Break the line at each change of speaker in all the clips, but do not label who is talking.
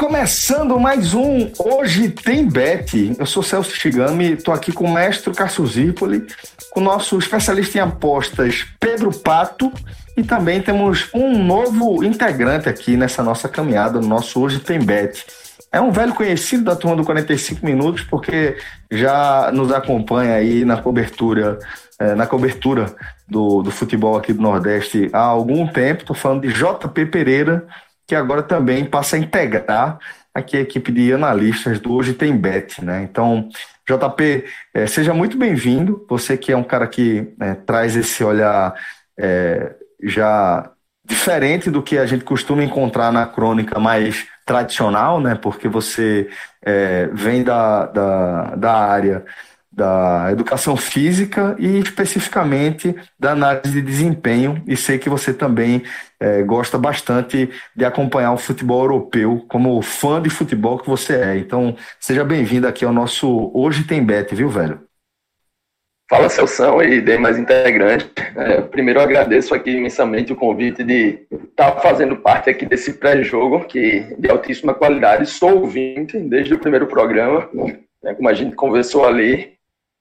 Começando mais um Hoje Tem Bet. Eu sou Celso Chigami, estou aqui com o mestre Cássio Zirpoli, com o nosso especialista em apostas Pedro Pato e também temos um novo integrante aqui nessa nossa caminhada, no nosso Hoje Tem Bet. É um velho conhecido da turma do 45 Minutos, porque já nos acompanha aí na cobertura, é, na cobertura do, do futebol aqui do Nordeste há algum tempo. Estou falando de JP Pereira, que agora também passa a integrar aqui a equipe de analistas do Hoje Tem Bet, né? Então, JP, é, seja muito bem-vindo. Você que é um cara que é, traz esse olhar é, já diferente do que a gente costuma encontrar na crônica mais tradicional, né? Porque você é, vem da, da, da área da educação física e especificamente da análise de desempenho. E sei que você também é, gosta bastante de acompanhar o futebol europeu, como fã de futebol que você é. Então, seja bem-vindo aqui ao nosso Hoje Tem Bet, viu, velho?
Fala, Celção e demais integrantes. É, primeiro, agradeço aqui imensamente o convite de estar fazendo parte aqui desse pré-jogo, que de altíssima qualidade. Sou ouvinte desde o primeiro programa, né, como a gente conversou ali.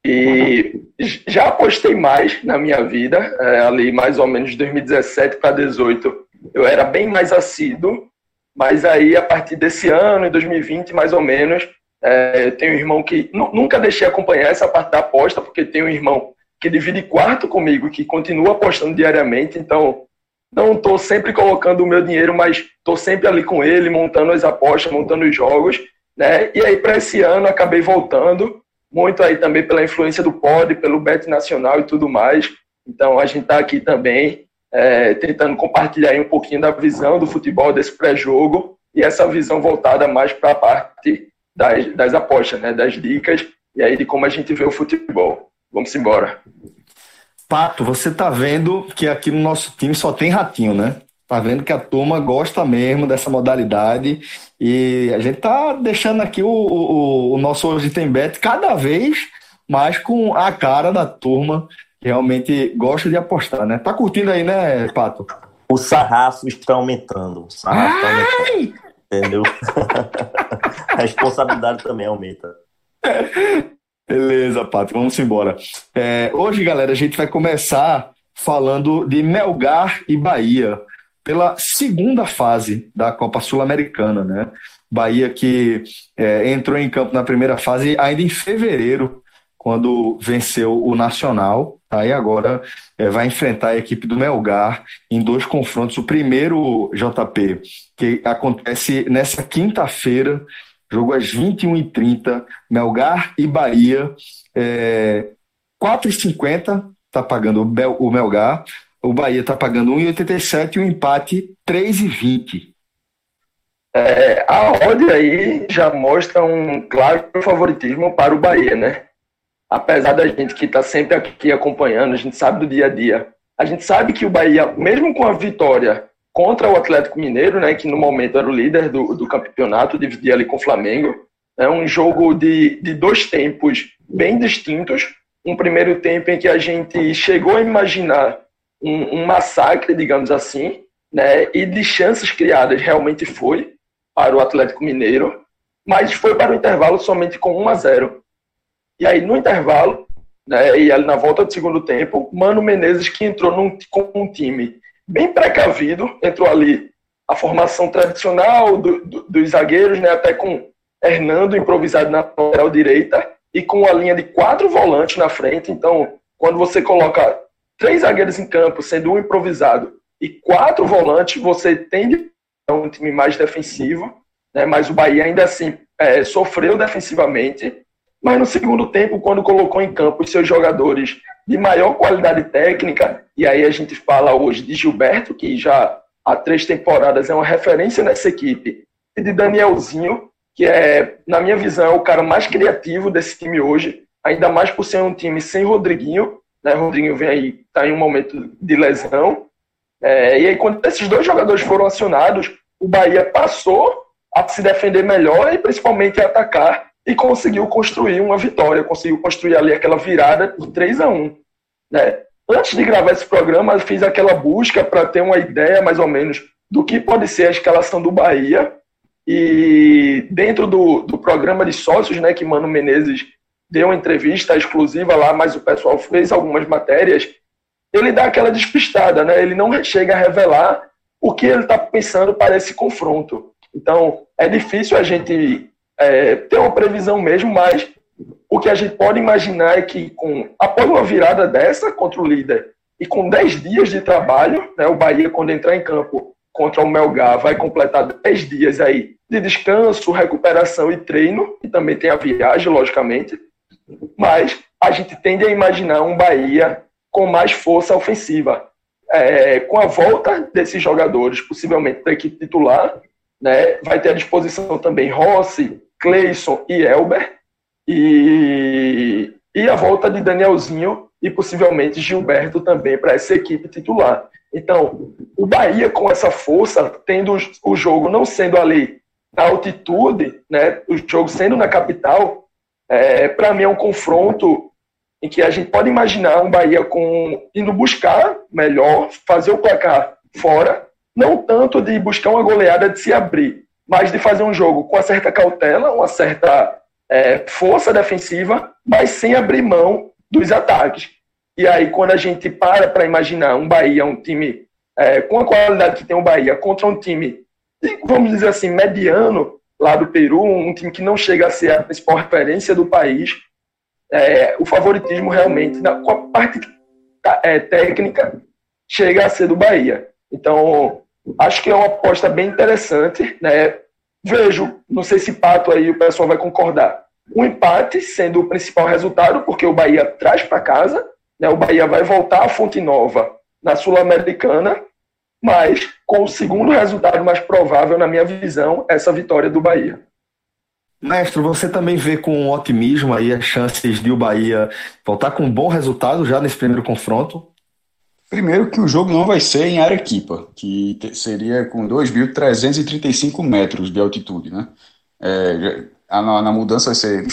E já apostei mais na minha vida, é, ali mais ou menos de 2017 para 2018. Eu era bem mais assíduo, mas aí a partir desse ano, em 2020 mais ou menos, é, eu tenho um irmão que nunca deixei acompanhar essa parte da aposta, porque tem um irmão que divide quarto comigo, que continua apostando diariamente, então não estou sempre colocando o meu dinheiro, mas estou sempre ali com ele, montando as apostas, montando os jogos, né? E aí para esse ano acabei voltando muito aí também pela influência do POD, pelo Bet Nacional e tudo mais. Então a gente está aqui também é, tentando compartilhar um pouquinho da visão do futebol desse pré-jogo e essa visão voltada mais para a parte das, das apostas, né, das dicas e aí de como a gente vê o futebol. Vamos embora.
Pato, você tá vendo que aqui no nosso time só tem ratinho, né? Tá vendo que a turma gosta mesmo dessa modalidade e a gente tá deixando aqui o, o, o nosso Hoje Tem Bet cada vez mais com a cara da turma que realmente gosta de apostar, né? Tá curtindo aí, né, Pato?
O sarrafo está aumentando. O sarrafo está aumentando. Entendeu? a responsabilidade também aumenta.
Beleza, Pato, vamos embora. É, hoje, galera, a gente vai começar falando de Melgar e Bahia pela segunda fase da Copa Sul-Americana, né? Bahia que é, entrou em campo na primeira fase ainda em fevereiro, quando venceu o Nacional. Aí agora é, vai enfrentar a equipe do Melgar em dois confrontos. O primeiro, JP, que acontece nessa quinta-feira, jogo às 21h30, Melgar e Bahia. É, 4,50 está pagando o Melgar o Bahia está pagando 1,87 e o empate 3,20.
É, a odd aí já mostra um claro favoritismo para o Bahia, né? Apesar da gente que está sempre aqui acompanhando, a gente sabe do dia a dia. A gente sabe que o Bahia, mesmo com a vitória contra o Atlético Mineiro, né, que no momento era o líder do, do campeonato, dividia ali com o Flamengo, é um jogo de, de dois tempos bem distintos. Um primeiro tempo em que a gente chegou a imaginar um, um massacre, digamos assim, né? E de chances criadas realmente foi para o Atlético Mineiro, mas foi para o intervalo somente com 1 a 0. E aí no intervalo, né, e ali na volta do segundo tempo, Mano Menezes que entrou num, com um time bem precavido, entrou ali a formação tradicional do, do, dos zagueiros, né, até com Hernando improvisado na lateral direita e com a linha de quatro volantes na frente. Então, quando você coloca três zagueiros em campo, sendo um improvisado, e quatro volantes, você tende um time mais defensivo, né, mas o Bahia ainda assim é, sofreu defensivamente. Mas no segundo tempo, quando colocou em campo os seus jogadores de maior qualidade técnica, e aí a gente fala hoje de Gilberto, que já há três temporadas é uma referência nessa equipe, e de Danielzinho, que é, na minha visão, é o cara mais criativo desse time hoje, ainda mais por ser um time sem Rodriguinho, né? Vem aí, está em um momento de lesão. É, e aí, quando esses dois jogadores foram acionados, o Bahia passou a se defender melhor e principalmente a atacar e conseguiu construir uma vitória, conseguiu construir ali aquela virada por 3 a 1 né? Antes de gravar esse programa, eu fiz aquela busca para ter uma ideia mais ou menos do que pode ser a escalação do Bahia. E dentro do, do programa de sócios, né, que Mano Menezes deu uma entrevista exclusiva lá, mas o pessoal fez algumas matérias, ele dá aquela despistada, né? Ele não chega a revelar o que ele está pensando para esse confronto. Então, é difícil a gente é, ter uma previsão mesmo, mas o que a gente pode imaginar é que, com, após uma virada dessa contra o líder e com 10 dias de trabalho, né, o Bahia, quando entrar em campo contra o Melgar, vai completar 10 dias aí de descanso, recuperação e treino, e também tem a viagem, logicamente. Mas a gente tende a imaginar um Bahia com mais força ofensiva. É, com a volta desses jogadores, possivelmente da equipe titular, né, vai ter à disposição também Rossi, Cleison e Elber, e, e a volta de Danielzinho e possivelmente Gilberto também para essa equipe titular. Então, o Bahia com essa força, tendo o jogo não sendo ali na altitude, né, o jogo sendo na capital, é, para mim é um confronto em que a gente pode imaginar um Bahia com indo buscar melhor, fazer o placar fora, não tanto de buscar uma goleada de se abrir, mas de fazer um jogo com uma certa cautela, uma certa é, força defensiva, mas sem abrir mão dos ataques. E aí, quando a gente para para imaginar um Bahia, um time é, com a qualidade que tem o Bahia, contra um time, vamos dizer assim, mediano, lá do Peru, um time que não chega a ser a principal referência do país, é, o favoritismo realmente, na, com a parte é, técnica, chega a ser do Bahia. Então, acho que é uma aposta bem interessante. Né? Vejo, não sei se Pato aí o pessoal vai concordar, um empate sendo o principal resultado, porque o Bahia traz para casa, né? o Bahia vai voltar à Fonte Nova na Sul-Americana, mas com o segundo resultado mais provável, na minha visão, essa vitória do Bahia.
Mestre, você também vê com otimismo aí as chances de o Bahia voltar com um bom resultado já nesse primeiro confronto?
Primeiro que o jogo não vai ser em Arequipa, que seria com 2.335 metros de altitude, né? É, a, na mudança vai ser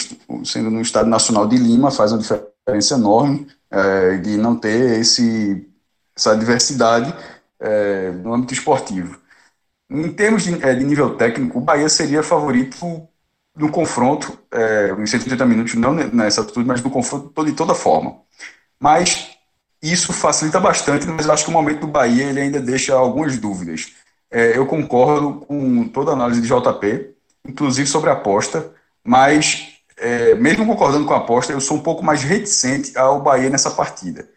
sendo no Estado Nacional de Lima, faz uma diferença enorme é, de não ter esse, essa diversidade é, no âmbito esportivo. Em termos de, é, de, nível técnico, o Bahia seria favorito no confronto, é, em 180 minutos, não nessa atitude, mas no confronto de toda forma. Mas isso facilita bastante, mas acho que o momento do Bahia ele ainda deixa algumas dúvidas. É, eu concordo com toda a análise de JP, inclusive sobre a aposta, mas é, mesmo concordando com a aposta, eu sou um pouco mais reticente ao Bahia nessa partida.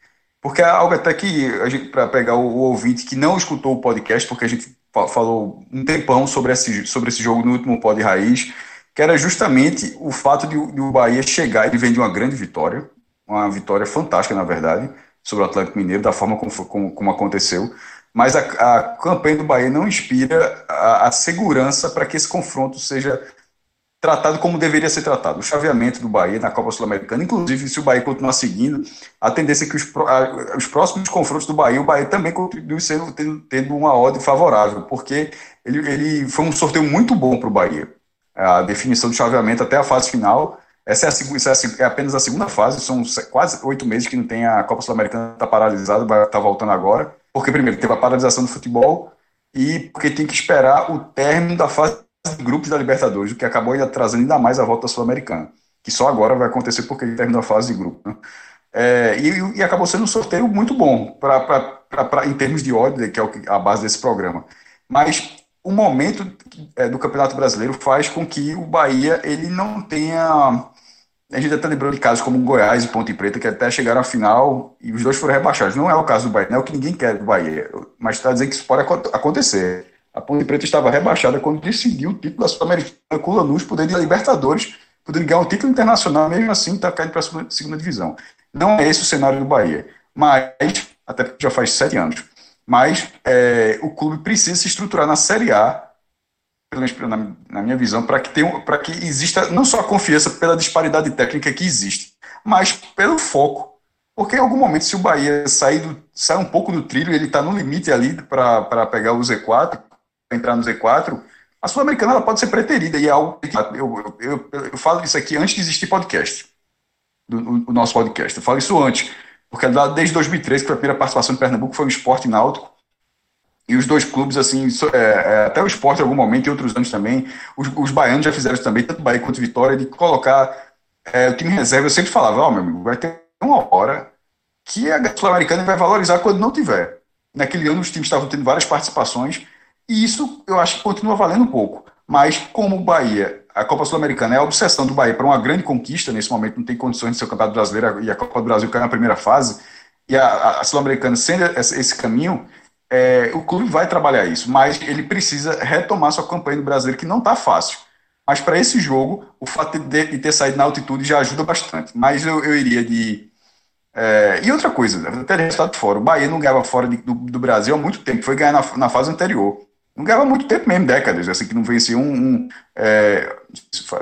Porque é algo até que, para pegar o, o, ouvinte que não escutou o podcast, porque a gente falou um tempão sobre esse, sobre esse jogo no último pod raiz, que era justamente o fato de, de o Bahia chegar e vem de uma grande vitória, uma vitória fantástica, na verdade, sobre o Atlético Mineiro, da forma como, como, como aconteceu. Mas a, a, campanha do Bahia não inspira a, a segurança para que esse confronto seja tratado como deveria ser tratado. O chaveamento do Bahia na Copa Sul-Americana, inclusive, se o Bahia continuar seguindo, a tendência é que os, os próximos confrontos do Bahia, o Bahia também contribui sendo, tendo, tendo uma ordem favorável, porque ele, ele foi um sorteio muito bom para o Bahia. A definição do chaveamento até a fase final, essa é, a, essa é, é apenas a segunda fase, são quase oito meses que não tem a Copa Sul-Americana, está paralisada, vai estar tá voltando agora, porque primeiro teve a paralisação do futebol e porque tem que esperar o término da fase de grupos da Libertadores, o que acabou ainda trazendo ainda mais a volta sul-americana, que só agora vai acontecer porque ele terminou a fase de grupo. Né? É, e, e, acabou sendo um sorteio muito bom pra, pra, pra, pra em termos de ordem, que é a base desse programa. Mas o momento é, do Campeonato Brasileiro faz com que o Bahia ele não tenha. A gente até lembrou de casos como Goiás e Ponte Preta, que até chegaram à final e os dois foram rebaixados. Não é o caso do Bahia, não é o que ninguém quer do Bahia, mas está dizendo que isso pode acontecer. A Ponte Preta estava rebaixada quando decidiu o título da Sul-Americana com o Lanús, podendo ir a Libertadores, podendo ganhar um título internacional, mesmo assim está caindo para a segunda, segunda divisão. Não é esse o cenário do Bahia. Mas, até porque já faz sete anos, mas é, o clube precisa se estruturar na Série A, pelo menos na, na minha visão, para que, tenha, que exista não só a confiança pela disparidade técnica que existe, mas pelo foco. Porque em algum momento, se o Bahia sair, do, sair um pouco do trilho, ele está no limite ali para pegar o Z4, entrar no Z4, a Sul-Americana pode ser preterida, e é algo que eu, eu, eu, falo isso aqui antes de existir podcast, do, o, nosso podcast. Eu falo isso antes, porque desde 2013, que foi a primeira participação de Pernambuco, foi o esporte náutico, e os dois clubes, assim, é, é, até o esporte em algum momento, e outros anos também, os, os baianos já fizeram isso também, tanto Bahia quanto Vitória, de colocar é, o time reserva. Eu sempre falava, ó, oh, meu amigo, vai ter uma hora que a Sul-Americana vai valorizar quando não tiver. Naquele ano os times estavam tendo várias participações, e isso eu acho que continua valendo um pouco. Mas como o Bahia, a Copa Sul-Americana é a obsessão do Bahia para uma grande conquista, nesse momento não tem condições de ser o Campeonato Brasileiro e a Copa do Brasil cai na primeira fase, e a, a Sul-Americana sendo esse caminho, é, o clube vai trabalhar isso, mas ele precisa retomar sua campanha no brasileiro, que não está fácil. Mas para esse jogo, o fato de, de, ter saído na altitude já ajuda bastante. Mas eu, eu iria de. É, e outra coisa, até resultado fora. O Bahia não ganhava fora de, do, do, Brasil há muito tempo, foi ganhar na, na, fase anterior. Não ganhava muito tempo mesmo, décadas, assim, que não vencia um. um é,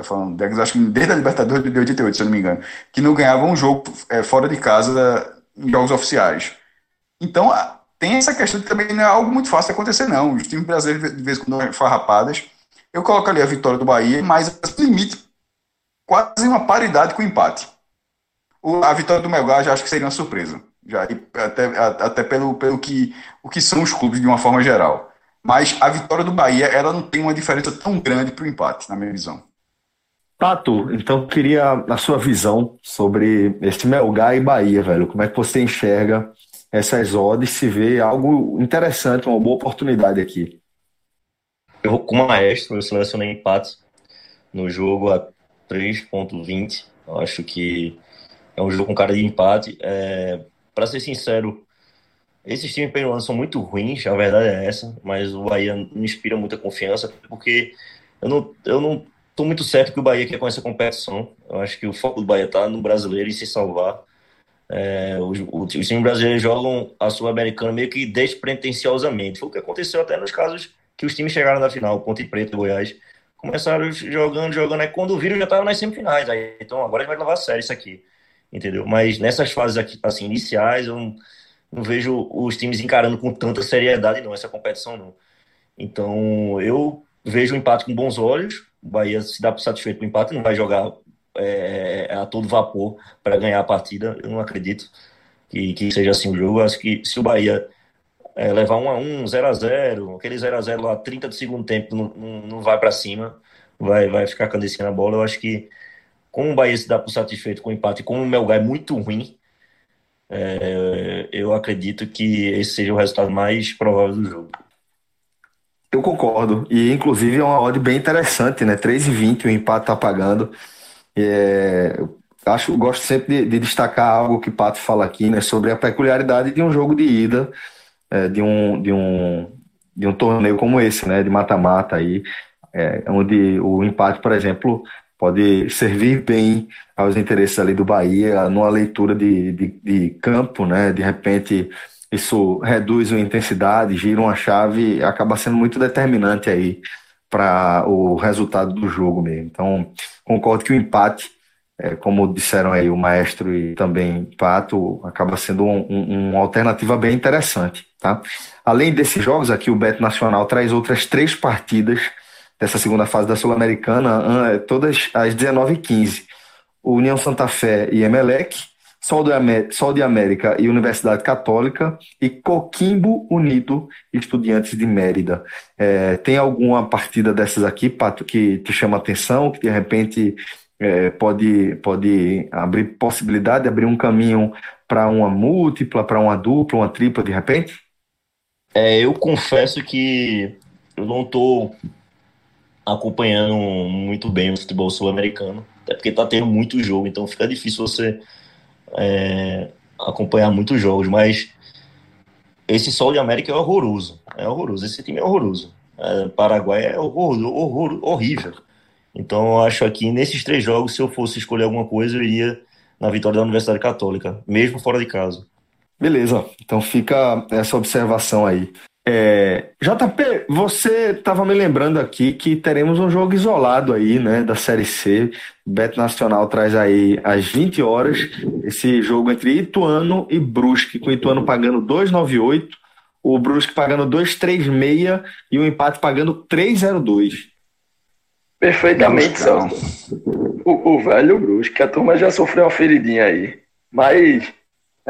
falando décadas, acho que desde a Libertadores de 88, se eu não me engano, que não ganhava um jogo é, fora de casa em jogos oficiais. Então, tem essa questão que também não é algo muito fácil de acontecer, não. Os times brasileiros, de vez em quando, farrapadas. Eu coloco ali a vitória do Bahia, mas limite quase uma paridade com o empate. O, a vitória do Melgar já acho que seria uma surpresa. Já, até, até pelo, pelo que, o que são os clubes de uma forma geral. Mas a vitória do Bahia, ela não tem uma diferença tão grande para o empate, na minha visão.
Tato, então eu queria a sua visão sobre esse Melgar e Bahia, velho. Como é que você enxerga essas odds se vê algo interessante, uma boa oportunidade aqui.
Eu vou com o Maestro, eu selecionei empate no jogo a 3.20. Acho que é um jogo com cara de empate. É, Para ser sincero, esses times peruanos são muito ruins, a verdade é essa, mas o Bahia não inspira muita confiança, porque eu não, eu não tô muito certo que o Bahia quer com essa competição. Eu acho que o foco do Bahia tá no brasileiro e se salvar. É, os, os, times brasileiros jogam a Sul-Americana meio que despretensiosamente. Foi o que aconteceu até nos casos que os times chegaram na final, Ponte Preta e Goiás. Começaram jogando, jogando, aí quando viram já estavam nas semifinais. Aí, então agora a gente vai levar a sério isso aqui, entendeu? Mas nessas fases aqui, assim, iniciais, eu não, não vejo os times encarando com tanta seriedade, não, essa competição, não. Então eu vejo o empate com bons olhos. O Bahia se dá satisfeito com o empate, não vai jogar é, a todo vapor para ganhar a partida. Eu não acredito que, que seja assim o jogo. Acho que se o Bahia é, levar 1 a 1 0 a 0 aquele 0 a 0 lá, 30 do segundo tempo, não, não, vai para cima, vai, vai ficar candecendo a bola. Eu acho que, como o Bahia se dá por satisfeito com o empate, como o Melgar é muito ruim, é, eu acredito que esse seja o resultado mais provável do jogo.
Eu concordo. E, inclusive, é uma odd bem interessante, né? 3,20 o empate tá pagando. É, acho, gosto sempre de, de, destacar algo que Pato fala aqui, né, sobre a peculiaridade de um jogo de ida, é, de, um, de, um, de um torneio como esse, né, de mata-mata aí, é, onde o empate, por exemplo, pode servir bem aos interesses ali do Bahia, numa leitura de, de, de campo, né, de repente isso reduz a intensidade, gira uma chave, acaba sendo muito determinante aí para o resultado do jogo mesmo. Então, concordo que o empate, é, como disseram aí o maestro e também Pato, acaba sendo um, um, uma alternativa bem interessante. Tá? Além desses jogos, aqui o Bet Nacional traz outras três partidas dessa segunda fase da Sul-Americana, todas às 19h15. União Santa Fé e Emelec, Sol de, América, Sol de América e Universidade Católica, e Coquimbo Unido Estudiantes de Mérida. É, tem alguma partida dessas aqui, Pato, que te chama atenção, que de repente é, pode, pode abrir possibilidade de abrir um caminho para uma múltipla, para uma dupla, uma tripla de repente?
É, eu confesso que eu não estou acompanhando muito bem o futebol sul-americano, até porque está tendo muito jogo, então fica difícil você é, acompanhar muitos jogos, mas esse Sol de América é horroroso. É horroroso. Esse time é horroroso. é, Paraguai é horror, horror, horrível. Então, eu acho aqui, nesses três jogos, se eu fosse escolher alguma coisa, eu iria na vitória da Universidade Católica, mesmo fora de casa.
Beleza, então fica essa observação aí. É, JP, você estava me lembrando aqui que teremos um jogo isolado aí, né, da Série C. Beto Nacional traz aí às 20 horas esse jogo entre Ituano e Brusque, com o Ituano pagando 2,98, o Brusque pagando 2,36 e o empate pagando 3,02.
Perfeitamente, Celso. O, o velho Brusque, a turma já sofreu uma feridinha aí. Mas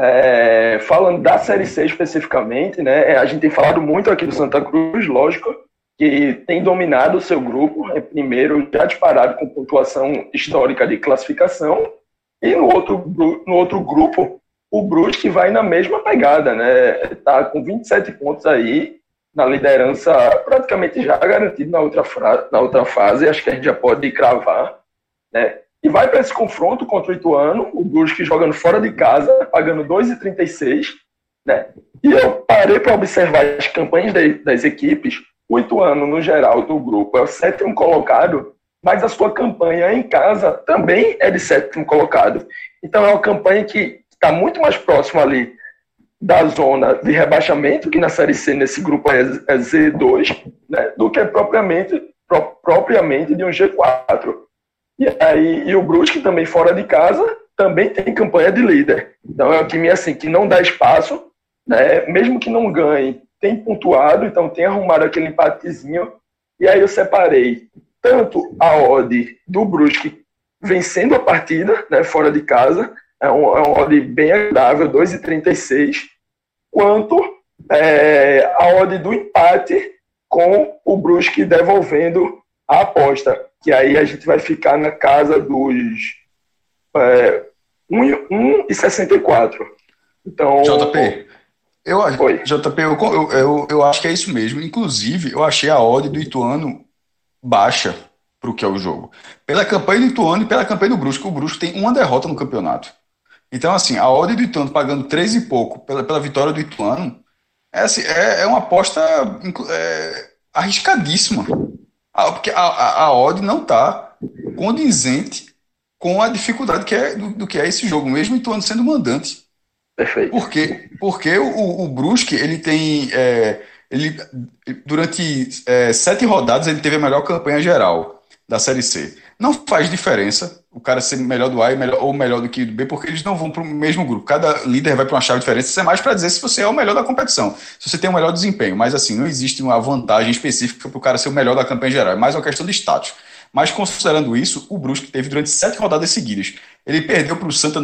é, falando da Série C especificamente, né, a gente tem falado muito aqui do Santa Cruz, lógico, que tem dominado o seu grupo, é primeiro já disparado com pontuação histórica de classificação, e no outro, no outro grupo, o Brusque vai na mesma pegada, né? Tá com 27 pontos aí, na liderança praticamente já garantido na outra, na outra fase, acho que a gente já pode cravar, né? E vai para esse confronto contra o Ituano, o Brusque jogando fora de casa, pagando 2,36, né? E eu parei para observar as campanhas das equipes. O Ituano, no geral, do grupo, é o sétimo colocado, mas a sua campanha em casa também é de sétimo colocado. Então é uma campanha que está muito mais próxima ali da zona de rebaixamento, que na Série C, nesse grupo é, é Z2, né? do que propriamente, pro, propriamente de um G4. E aí e o Brusque também fora de casa também tem campanha de líder. Então é um time assim que não dá espaço, né? Mesmo que não ganhe, tem pontuado, então tem arrumado aquele empatezinho. E aí eu separei tanto a odd do Brusque vencendo a partida, né, fora de casa, é um, é um odd bem agradável, 2,36, quanto é, a odd do empate com o Brusque devolvendo a aposta que aí a gente vai ficar na casa dos é, 1,64. Então.
JP, eu, JP eu, eu, eu, acho que é isso mesmo. Inclusive, eu achei a odd do Ituano baixa para o que é o jogo. Pela campanha do Ituano e pela campanha do Brusco. O Brusco tem uma derrota no campeonato. Então, assim, a odd do Ituano pagando 3 e pouco pela, pela vitória do Ituano é, assim, é, é uma aposta é, arriscadíssima. Ah, porque a, a, a odd não está condizente com a dificuldade que é, do, do, que é esse jogo, mesmo Ituano sendo mandante.
Perfeito.
Por quê? Porque o, o Brusque, ele tem. É, ele, durante é, sete rodadas, ele teve a melhor campanha geral da Série C. Não faz diferença o cara ser melhor do A ou melhor do que do B, porque eles não vão para o mesmo grupo. Cada líder vai para uma chave diferente. Isso é mais para dizer se você é o melhor da competição, se você tem o melhor desempenho. Mas assim, não existe uma vantagem específica para o cara ser o melhor da campanha geral. É mais uma questão de status. Mas considerando isso, o Brusque teve durante sete rodadas seguidas. Ele perdeu para o Santa,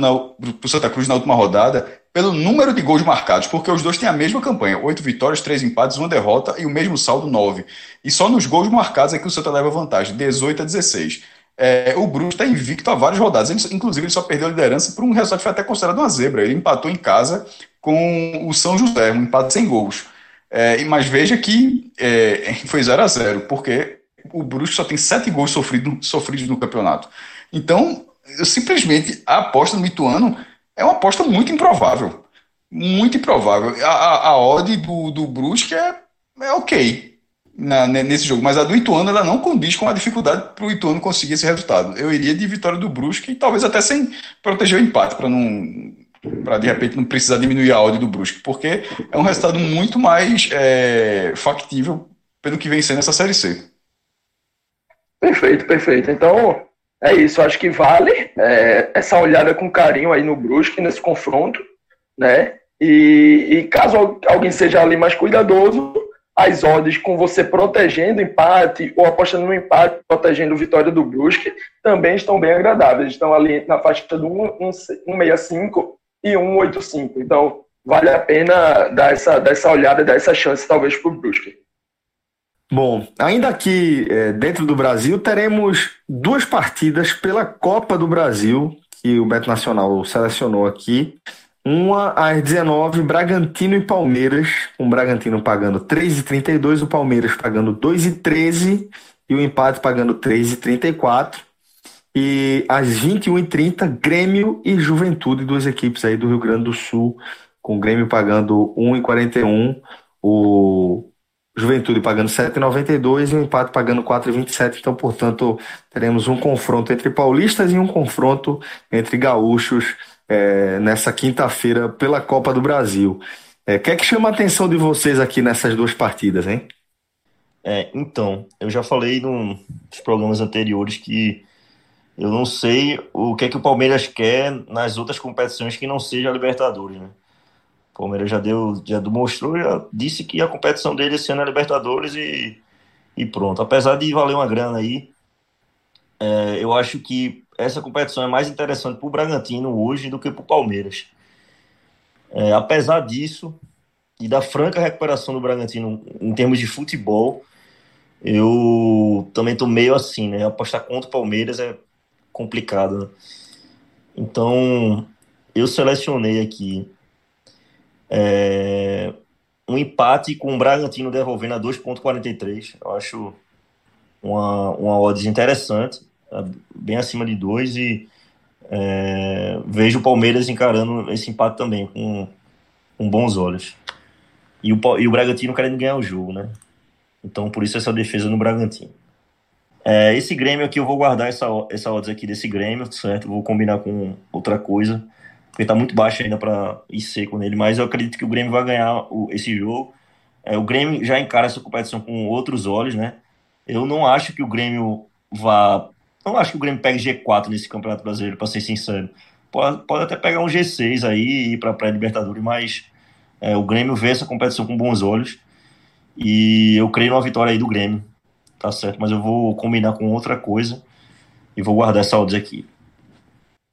Santa Cruz na última rodada pelo número de gols marcados, porque os dois têm a mesma campanha: oito vitórias, três empates, uma derrota e o mesmo saldo, nove. E só nos gols marcados é que o Santa leva vantagem, 18 a 16. É, o Bruno está invicto há várias rodadas. Ele, inclusive, ele só perdeu a liderança por um resultado que foi até considerado uma zebra. Ele empatou em casa com o São José, um empate sem gols. É, mas veja que é, foi 0 a 0 porque o Brusque só tem sete gols sofrido, sofridos no campeonato. Então, eu, simplesmente, a aposta no Ituano é uma aposta muito improvável. Muito improvável. A, a, a odd do, do é, é ok na, nesse jogo, mas a do Ituano ela não condiz com a dificuldade para o Ituano conseguir esse resultado. Eu iria de vitória do Brusque talvez até sem proteger o empate, para não para de repente não precisar diminuir a odd do Brusque, porque é um resultado muito mais é, factível pelo que vem sendo essa Série C.
Perfeito, perfeito. Então, é isso. Acho que vale é, essa olhada com carinho aí no Brusque, nesse confronto, né? E, e caso alguém seja ali mais cuidadoso, as odds com você protegendo o empate ou apostando no empate, protegendo vitória do Brusque, também estão bem agradáveis. Estão ali na faixa do 1,65 e 1,85. Então, vale a pena dar essa, dar essa olhada, dar essa chance, talvez, para o Brusque.
Bom, ainda aqui é, dentro do Brasil, teremos duas partidas pela Copa do Brasil, que o Beto Nacional selecionou aqui. Uma às 19, Bragantino e Palmeiras, o Bragantino pagando 3,32, o Palmeiras pagando 2,13 e o empate pagando 3,34. E às 21h30, Grêmio e Juventude, duas equipes aí do Rio Grande do Sul, com o Grêmio pagando 1,41, o Juventude pagando 7,92 e o empate pagando 4,27. Então, portanto, teremos um confronto entre paulistas e um confronto entre gaúchos é, nessa quinta-feira pela Copa do Brasil. O é, que é que chama a atenção de vocês aqui nessas duas partidas, hein?
É, então, eu já falei nos programas anteriores que eu não sei o que é que o Palmeiras quer nas outras competições que não seja a Libertadores, né? O Palmeiras já deu, já demonstrou, já disse que a competição dele esse ano é Libertadores e, e pronto. Apesar de valer uma grana aí, é, eu acho que essa competição é mais interessante para o Bragantino hoje do que para o Palmeiras. É, apesar disso, e da franca recuperação do Bragantino em termos de futebol, eu também estou meio assim, né? Apostar contra o Palmeiras é complicado. Né? Então, eu selecionei aqui é, um empate com o Bragantino devolvendo a 2,43. Eu acho uma, uma odds interessante, bem acima de 2 e é, vejo o Palmeiras encarando esse empate também com, com bons olhos. E o, e o Bragantino querendo ganhar o jogo, né? Então, por isso essa defesa no Bragantino. É, esse Grêmio aqui, eu vou guardar essa, essa odds aqui desse Grêmio, certo? Vou combinar com outra coisa porque tá muito baixo ainda para ir seco nele, mas eu acredito que o Grêmio vai ganhar o, esse jogo. É, o Grêmio já encara essa competição com outros olhos, né? Eu não acho que o Grêmio vá. Não acho que o Grêmio pegue G4 nesse Campeonato Brasileiro, para ser sincero. Pode, pode até pegar um G6 aí e ir para a pré-Libertadores, mas é, o Grêmio vê essa competição com bons olhos. E eu creio numa vitória aí do Grêmio, tá certo? Mas eu vou combinar com outra coisa e vou guardar essa odds aqui.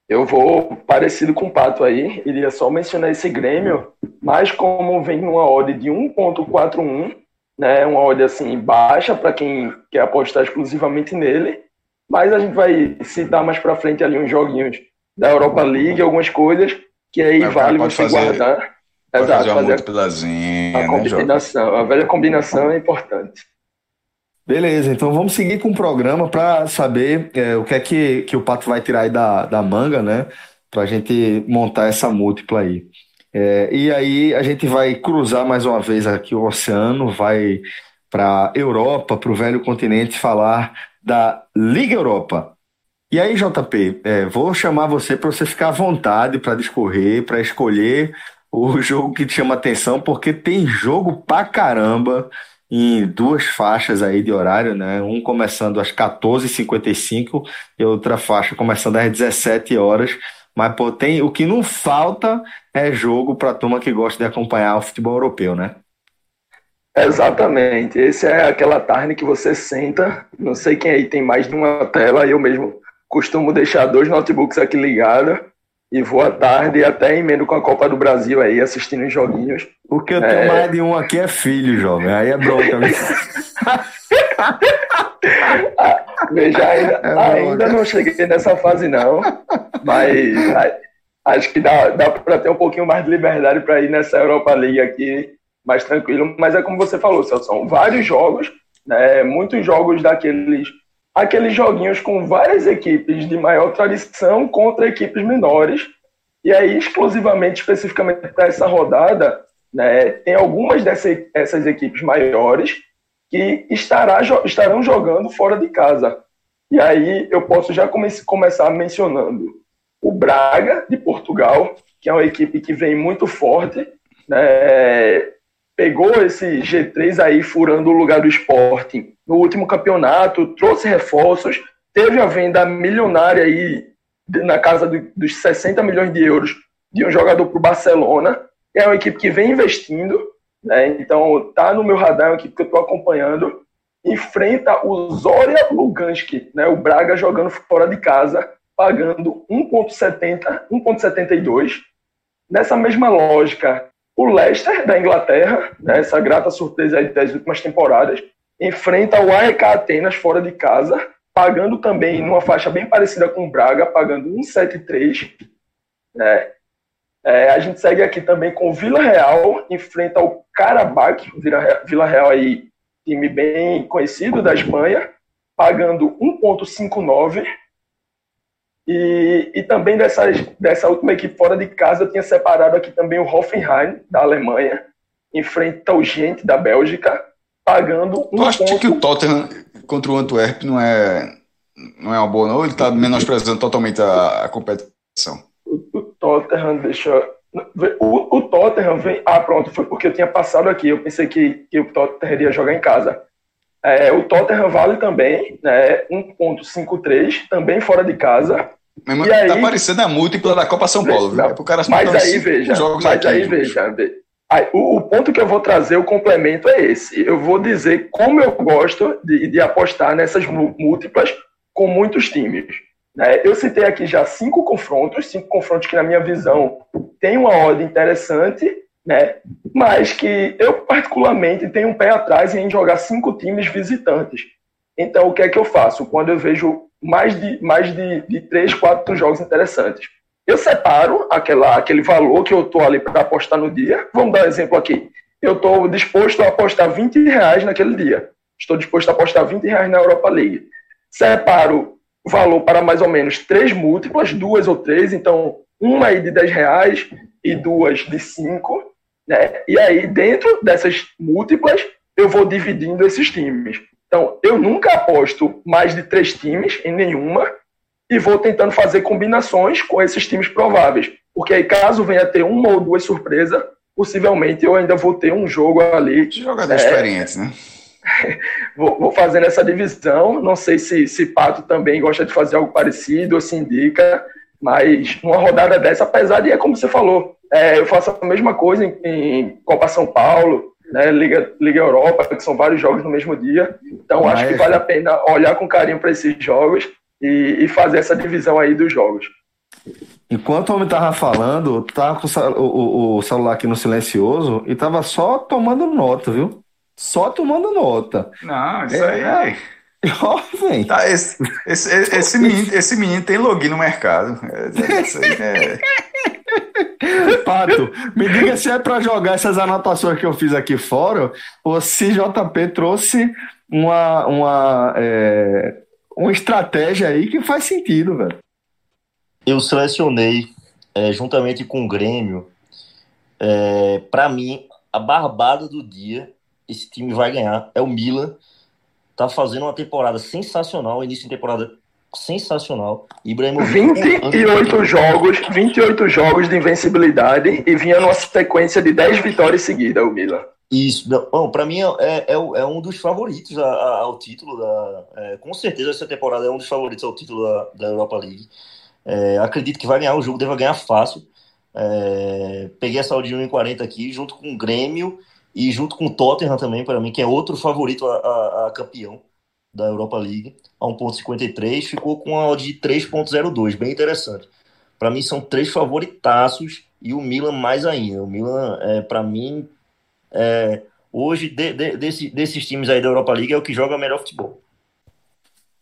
Eu vou parecido com o Pato aí, iria só mencionar esse Grêmio, mas como vem numa odd de 1.41, né, uma odd assim baixa para quem quer apostar exclusivamente nele, mas a gente vai citar mais para frente ali uns joguinhos da Europa League, algumas coisas que aí mas vale você fazer, guardar.
Exato, fazer, fazer a, a
né, combinação, né, a velha combinação é importante.
Beleza, então vamos seguir com o programa para saber é, o que é que, que o Pato vai tirar aí da, da manga, né? Para a gente montar essa múltipla aí. É, e aí a gente vai cruzar mais uma vez aqui o oceano, vai para Europa, para o velho continente, falar da Liga Europa. E aí, JP, é, vou chamar você para você ficar à vontade para discorrer, para escolher o jogo que te chama atenção, porque tem jogo pra caramba em duas faixas aí de horário, né? Um começando às 14h55 e outra faixa começando às 17 horas. Mas pô, tem o que não falta é jogo para turma que gosta de acompanhar o futebol europeu, né?
Exatamente. Esse é aquela tarde que você senta, não sei quem aí tem mais de uma tela, eu mesmo costumo deixar dois notebooks aqui ligados e vou à tarde e até emendo com a Copa do Brasil aí, assistindo os joguinhos.
O que eu tenho é... mais de um aqui é filho, jovem. Aí é bronca.
Veja, ainda, é ainda não cheguei nessa fase, não. Mas acho que dá, dá para ter um pouquinho mais de liberdade para ir nessa Europa League aqui mais tranquilo. Mas é como você falou, são vários jogos, né, muitos jogos daqueles aqueles joguinhos com várias equipes de maior tradição contra equipes menores. E aí, exclusivamente, especificamente para essa rodada, né, tem algumas dessas equipes maiores que estará, estarão jogando fora de casa. E aí eu posso já come começar mencionando o Braga, de Portugal, que é uma equipe que vem muito forte, né, pegou esse G3 aí furando o lugar do Sporting no último campeonato, trouxe reforços, teve a venda milionária aí na casa dos 60 milhões de euros de um jogador para o Barcelona. É uma equipe que vem investindo, né? então tá no meu radar, é uma equipe que eu estou acompanhando. Enfrenta o Zoria Lugansk, né? o Braga jogando fora de casa, pagando 1,70, 1,72. Nessa mesma lógica, o Leicester, da Inglaterra, né, essa grata surpresa aí das últimas temporadas, enfrenta o AEK Atenas fora de casa, pagando também numa faixa bem parecida com o Braga, pagando 1,73. Né. É, a gente segue aqui também com o Vila Real, enfrenta o Karabakh, Vila Real aí, time bem conhecido da Espanha, pagando 1,59. E, e também dessas, dessa última equipe fora de casa, eu tinha separado aqui também o Hoffenheim, da Alemanha, enfrenta o Gent, da Bélgica, pagando
um Tu acha ponto... que o Tottenham contra o Antwerp não é, não é uma boa, não? Ele está menosprezando totalmente a, a competição.
O, o, Tottenham, deixa o, o Tottenham vem. Ah, pronto, foi porque eu tinha passado aqui. Eu pensei que, que o Tottenham iria jogar em casa. É, o Tottenham vale também, né? 1,53, também fora de casa.
Mas, e tá aí, parecendo a múltipla da Copa São Paulo,
viu? É cara mas aí veja, mas aqui, aí veja, aí, o, o, ponto que eu vou trazer, o complemento é esse. Eu vou dizer como eu gosto de, de apostar nessas múltiplas com muitos times. Né? Eu citei aqui já cinco confrontos, cinco confrontos que, na minha visão, tem uma ordem interessante, né? mas que eu, particularmente, tenho um pé atrás em jogar cinco times visitantes. Então, o que é que eu faço? Quando eu vejo mais de, mais de, de três, quatro jogos interessantes. Eu separo aquela, aquele valor que eu estou ali para apostar no dia. Vamos dar um exemplo aqui. Eu estou disposto a apostar 20 reais naquele dia. Estou disposto a apostar 20 reais na Europa League. Separo o valor para mais ou menos três múltiplas, duas ou três, então uma aí de 10 reais e duas de 5. Né? E aí, dentro dessas múltiplas, eu vou dividindo esses times. Então, eu nunca aposto mais de três times em nenhuma e vou tentando fazer combinações com esses times prováveis. Porque aí, caso venha ter uma ou duas surpresas, possivelmente eu ainda vou ter um jogo ali.
Jogador é, experiente, né?
vou, vou fazendo essa divisão. Não sei se, se Pato também gosta de fazer algo parecido ou se indica, mas uma rodada dessa, apesar de, é como você falou, é, eu faço a mesma coisa em, em Copa São Paulo, né, Liga, Liga Europa, que são vários jogos no mesmo dia. Então, Mas... acho que vale a pena olhar com carinho para esses jogos e, e, fazer essa divisão aí dos jogos.
Enquanto o homem tava falando, tava com o, o, celular aqui no silencioso e tava só tomando nota, viu? Só tomando nota.
Não, isso é, aí. É... Ó, oh, tá, esse, esse, esse, menino, esse menino tem login no mercado. É, isso aí é.
Pato, me diga se é para jogar essas anotações que eu fiz aqui fora ou se JP trouxe uma, uma, é, uma estratégia aí que faz sentido, velho.
Eu selecionei, é, juntamente com o Grêmio, é, para mim, a barbada do dia, esse time vai ganhar, é o Milan. Tá fazendo uma temporada sensacional, início de temporada sensacional.
Ibrahimovic 28 jogos, 28 jogos de invencibilidade e vinha numa sequência de 10 vitórias seguidas o Milan.
Isso, bom, para mim é, é, é, um dos favoritos a, a, ao título da. É, com certeza essa temporada é um dos favoritos ao título da, da Europa League. É, acredito que vai ganhar o jogo, deve ganhar fácil. É, peguei essa odd 1,40 aqui, junto com o Grêmio e junto com o Tottenham também, para mim, que é outro favorito a, a, a campeão da Europa League a 1.53, ficou com a odd de 3.02, bem interessante. Para mim são três favoritaços e o Milan mais ainda. O Milan, é, para mim, é, hoje, de, de, desse, desses times aí da Europa League, é o que joga melhor futebol.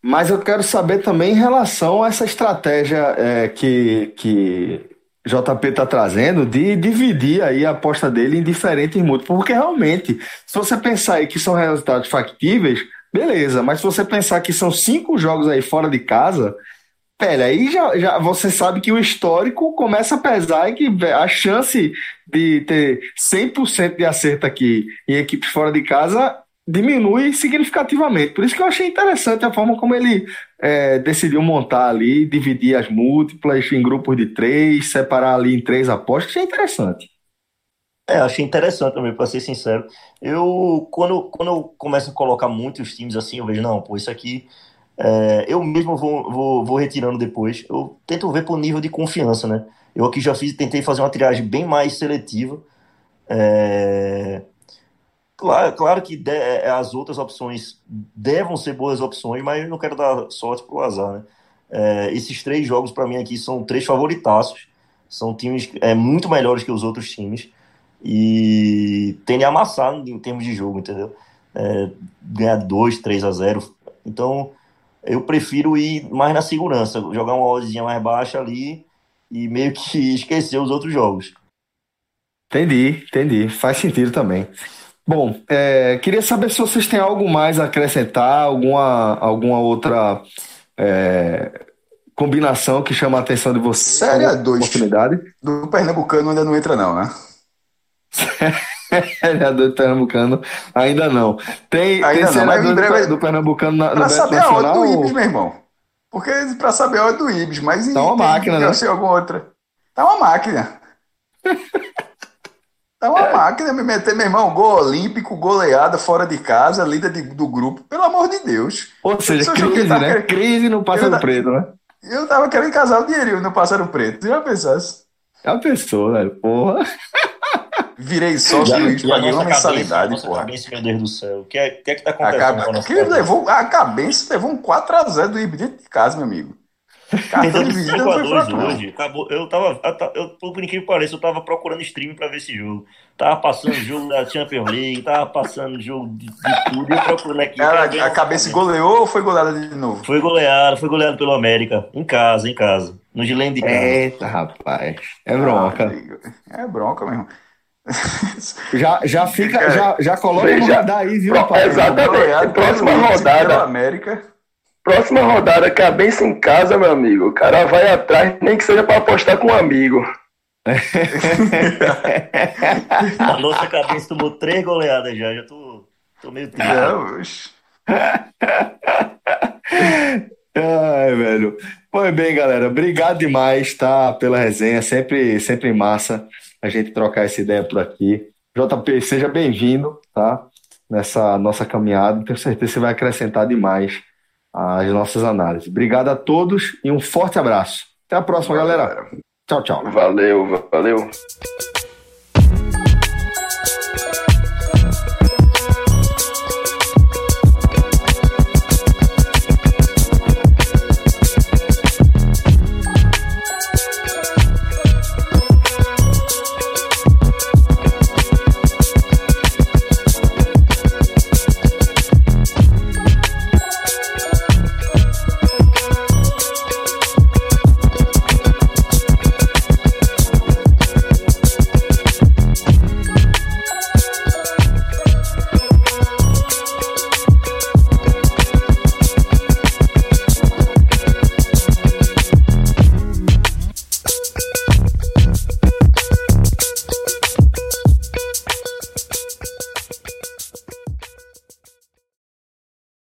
Mas eu quero saber também em relação a essa estratégia é, que, que JP está trazendo de dividir aí a aposta dele em diferentes múltiplos, porque realmente, se você pensar aí que são resultados factíveis, Beleza, mas se você pensar que são cinco jogos aí fora de casa, pera, aí já, já você sabe que o histórico começa a pesar e que a chance de ter 100% de acerto aqui em equipes fora de casa diminui significativamente. Por isso que eu achei interessante a forma como ele é, decidiu montar ali, dividir as múltiplas em grupos de três, separar ali em três apostas. Achei interessante.
É, achei interessante também, para ser sincero. Eu, quando, quando eu começo a colocar muitos times assim, eu vejo, não, pô, isso aqui, é, eu mesmo vou, vou, vou retirando depois. Eu tento ver por nível de confiança, né? Eu aqui já fiz, tentei fazer uma triagem bem mais seletiva. É, claro, claro que de, é, as outras opções devem ser boas opções, mas eu não quero dar sorte pro azar, né? É, esses três jogos, para mim, aqui são três favoritaços. São times é, muito melhores que os outros times e tende a amassar em termos de jogo, entendeu? É, ganhar 2, 3 a 0. Então, eu prefiro ir mais na segurança, jogar uma oddzinha mais baixa ali e meio que esquecer os outros jogos.
Entendi, entendi. Faz sentido também. Bom, é, queria saber se vocês têm algo mais a acrescentar, alguma, alguma outra é, combinação que chama a atenção de vocês.
Série 2 do Pernambucano ainda não entra não, né?
Vereador do Pernambucano, ainda não. Tem,
Ainda
tem
não, mas em breve-
do, do Pernambucano na,
Pra saber a hora
Nacional?
do Ibis, meu irmão. Porque pra saber a hora do Ibis, mas
Tá uma
tem-
máquina,
deve
né?
ser alguma outra. Tá uma máquina. Tá uma máquina me meter, meu irmão, gol olímpico, goleada fora de casa, líder de- do grupo, pelo amor de Deus.
Ou seja, crise,
tá
né?
querendo-
Crise no Pássaro
Eu-
Preto, né?
Eu tava querendo casar o dinheirinho no Pássaro Preto. Já pensasse?
É uma pessoa, velho. Porra.
Virei sócio do
E a
paguei uma mensalidade, porra.
cabeça, meu Deus do céu. O que é, que, é que tá acontecendo a
que
cabeça?
levou, a cabeça levou um 4x0 do Ibis dentro de casa, meu amigo. Cartão visita não foi
5x2
fraco,
hoje. Acabou, eu tava, eu, por incrível que pareça, eu tava procurando stream pra ver esse jogo. Tava passando jogo da Champions League, tava passando jogo de, de tudo, e eu procurando aqui. Ver
a cabeça goleou ou foi goleada de novo?
Foi goleado, foi goleado pelo América. Em casa, em casa. No Gilene de casa.
Eita, rapaz. É bronca.
Ah, é bronca, meu irmão.
Já, já fica,
É.
já, já coloca no
Veja.
radar aí, viu, rapaz?
exatamente. Próxima rodada.
América.
Próxima rodada, cabeça em casa, meu amigo. O cara vai atrás, nem que seja pra apostar com um amigo.
A nossa cabeça tomou três goleadas já. Já tô, tô meio triste.
Ai, velho. Pois bem, galera. Obrigado demais, tá? Pela resenha. Sempre, sempre massa a gente trocar essa ideia por aqui. JP, seja bem-vindo, tá? Nessa nossa caminhada. Tenho certeza que você vai acrescentar demais às nossas análises. Obrigado a todos e um forte abraço. Até a próxima, galera. Tchau, tchau.
Valeu, valeu.